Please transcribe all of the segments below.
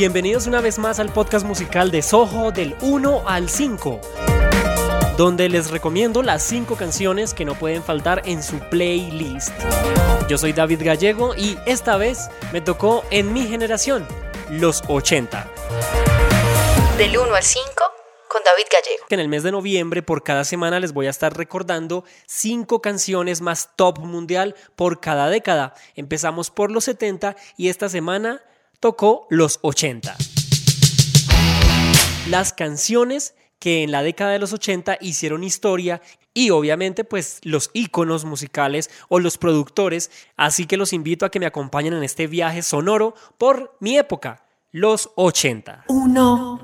Bienvenidos una vez más al podcast musical de Soho del 1 al 5, donde les recomiendo las 5 canciones que no pueden faltar en su playlist. Yo soy David Gallego y esta vez me tocó en mi generación, los 80. Del 1 al 5 con David Gallego. En el mes de noviembre, por cada semana, les voy a estar recordando cinco canciones más top mundial por cada década. Empezamos por los 70 y esta semana tocó los 80. Las canciones que en la década de los 80 hicieron historia y obviamente pues los íconos musicales o los productores, así que los invito a que me acompañen en este viaje sonoro por mi época, los 80. Uno.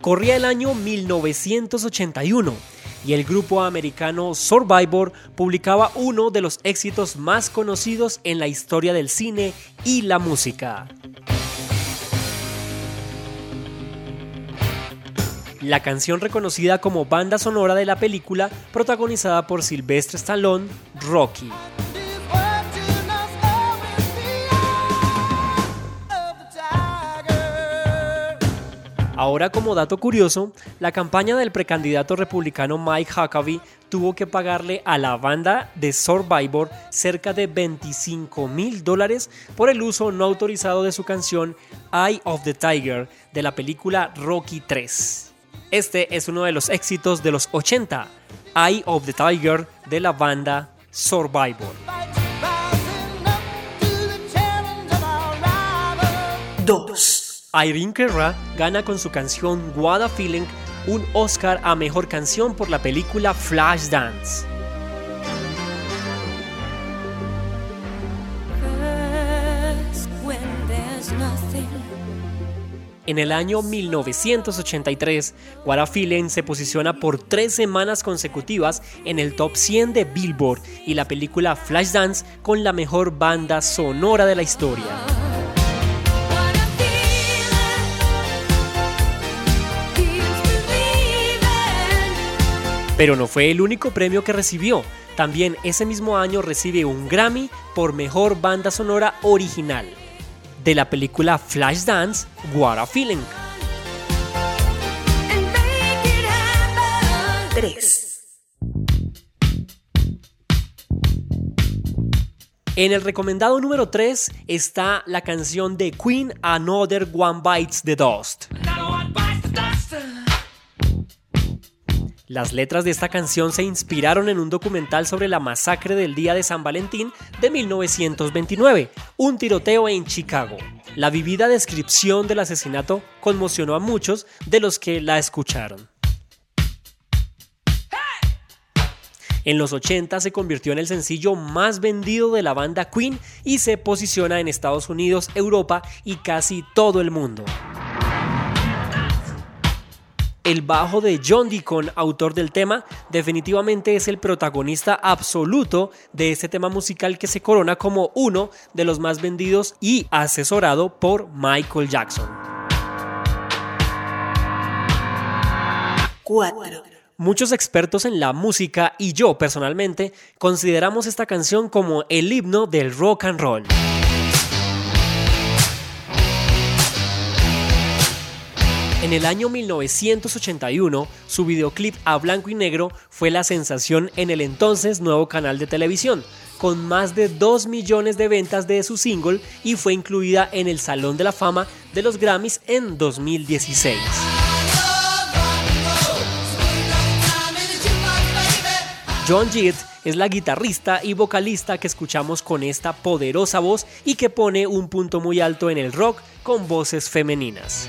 Corría el año 1981 y el grupo americano Survivor publicaba uno de los éxitos más conocidos en la historia del cine y la música. La canción reconocida como banda sonora de la película protagonizada por Sylvester Stallone, Rocky. Ahora como dato curioso, la campaña del precandidato republicano Mike Huckabee tuvo que pagarle a la banda de Survivor cerca de 25 mil dólares por el uso no autorizado de su canción Eye of the Tiger de la película Rocky 3. Este es uno de los éxitos de los 80, Eye of the Tiger de la banda Survivor. 2. Irene Cara gana con su canción What a Feeling un Oscar a Mejor Canción por la película Flashdance. En el año 1983, What a Feeling se posiciona por tres semanas consecutivas en el top 100 de Billboard y la película Flashdance con la mejor banda sonora de la historia. Pero no fue el único premio que recibió. También ese mismo año recibe un Grammy por Mejor Banda Sonora Original de la película Flashdance, What a Feeling. 3. En el recomendado número 3 está la canción de Queen Another One Bites the Dust. Las letras de esta canción se inspiraron en un documental sobre la masacre del día de San Valentín de 1929, un tiroteo en Chicago. La vivida descripción del asesinato conmocionó a muchos de los que la escucharon. En los 80 se convirtió en el sencillo más vendido de la banda Queen y se posiciona en Estados Unidos, Europa y casi todo el mundo. El bajo de John Deacon, autor del tema, definitivamente es el protagonista absoluto de este tema musical que se corona como uno de los más vendidos y asesorado por Michael Jackson. 4. Muchos expertos en la música y yo personalmente consideramos esta canción como el himno del rock and roll. En el año 1981, su videoclip a blanco y negro fue la sensación en el entonces nuevo canal de televisión, con más de 2 millones de ventas de su single y fue incluida en el Salón de la Fama de los Grammys en 2016. John Jett es la guitarrista y vocalista que escuchamos con esta poderosa voz y que pone un punto muy alto en el rock con voces femeninas.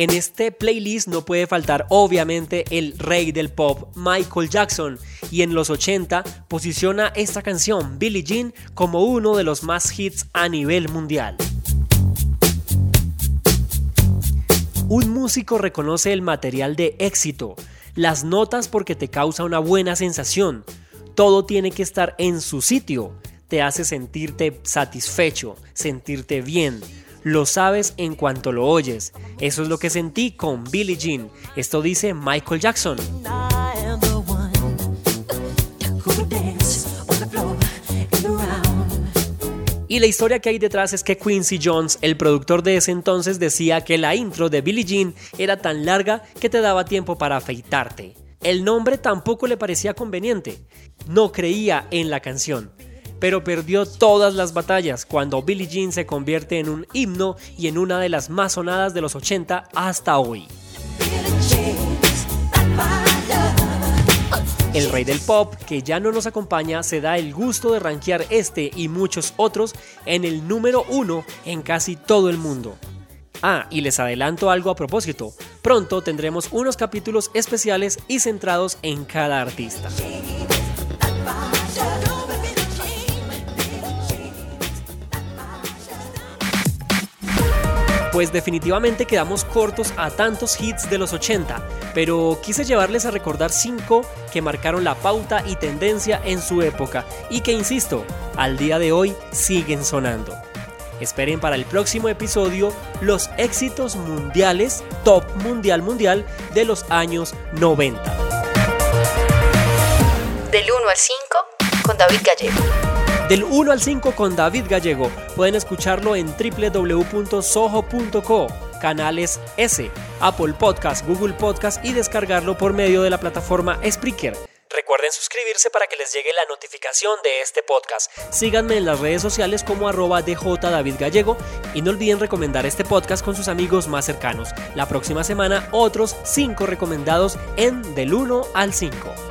En este playlist no puede faltar obviamente el rey del pop, Michael Jackson, y en los 80 posiciona esta canción, Billie Jean, como uno de los más hits a nivel mundial. Un músico reconoce el material de éxito, las notas porque te causa una buena sensación, todo tiene que estar en su sitio, te hace sentirte satisfecho, sentirte bien. Lo sabes en cuanto lo oyes. Eso es lo que sentí con Billie Jean. Esto dice Michael Jackson. Y la historia que hay detrás es que Quincy Jones, el productor de ese entonces, decía que la intro de Billie Jean era tan larga que te daba tiempo para afeitarte. El nombre tampoco le parecía conveniente. No creía en la canción pero perdió todas las batallas cuando Billie Jean se convierte en un himno y en una de las más sonadas de los 80 hasta hoy. El rey del pop, que ya no nos acompaña, se da el gusto de rankear este y muchos otros en el número uno en casi todo el mundo. Ah, y les adelanto algo a propósito. Pronto tendremos unos capítulos especiales y centrados en cada artista. Pues definitivamente quedamos cortos a tantos hits de los 80, pero quise llevarles a recordar 5 que marcaron la pauta y tendencia en su época y que, insisto, al día de hoy siguen sonando. Esperen para el próximo episodio los éxitos mundiales, top mundial mundial de los años 90. Del 1 al 5 con David Gallego del 1 al 5 con David Gallego. Pueden escucharlo en www.soho.co, canales S, Apple Podcast, Google Podcast y descargarlo por medio de la plataforma Spreaker. Recuerden suscribirse para que les llegue la notificación de este podcast. Síganme en las redes sociales como arroba DJ David Gallego y no olviden recomendar este podcast con sus amigos más cercanos. La próxima semana otros 5 recomendados en Del 1 al 5.